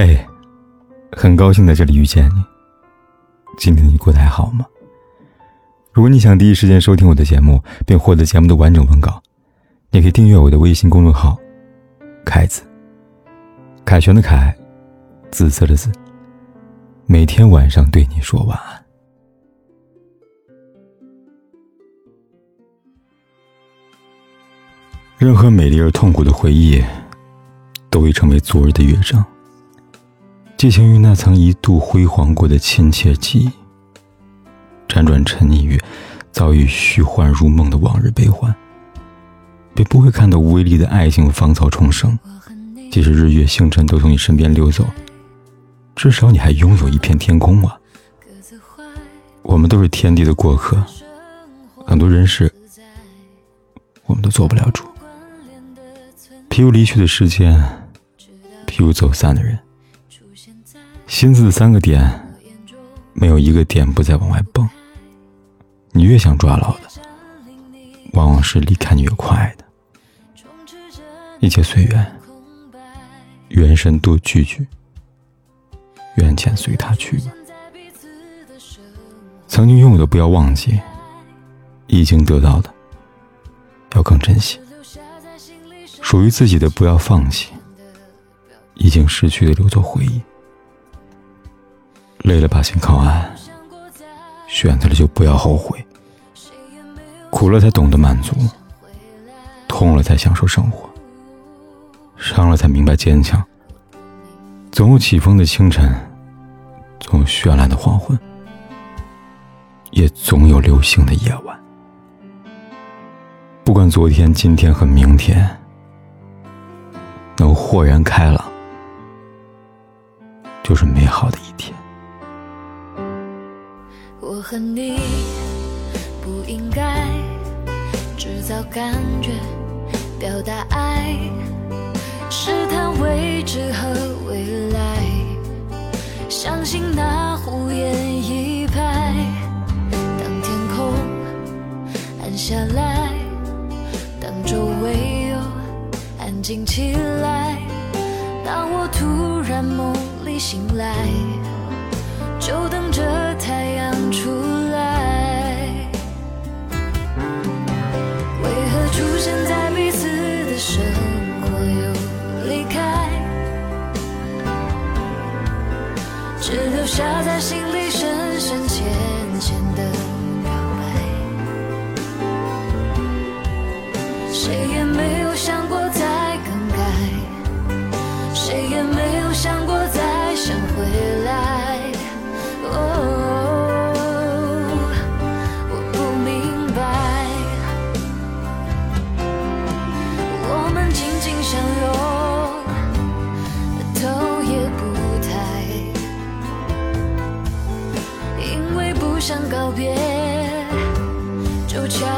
嘿，很高兴在这里遇见你。今天你过得还好吗？如果你想第一时间收听我的节目，并获得节目的完整文稿，你可以订阅我的微信公众号“凯子”。凯旋的凯，紫色的紫。每天晚上对你说晚安。任何美丽而痛苦的回忆，都会成为昨日的乐章。寄情于那曾一度辉煌过的亲切记忆，辗转沉溺于早已虚幻如梦的往日悲欢，便不会看到无威力的爱情芳草重生。即使日月星辰都从你身边溜走，至少你还拥有一片天空啊！我们都是天地的过客，很多人事我们都做不了主。譬如离去的时间，譬如走散的人。心思的三个点，没有一个点不再往外蹦。你越想抓牢的，往往是离开你越快的。一切随缘，缘深多聚聚，缘浅随他去吧。曾经拥有的不要忘记，已经得到的要更珍惜。属于自己的不要放弃，已经失去的留作回忆。累了，把心靠岸。选择了就不要后悔。苦了才懂得满足，痛了才享受生活，伤了才明白坚强。总有起风的清晨，总有绚烂的黄昏，也总有流星的夜晚。不管昨天、今天和明天，能豁然开朗，就是美好的一天。和你不应该制造感觉，表达爱，试探未知和未来。相信那胡言一拍，当天空暗下来，当周围又安静起来，当我突然梦里醒来，就等着太只留下在心里深深浅浅的表白，谁也没有想过再更改，谁也没有想就悄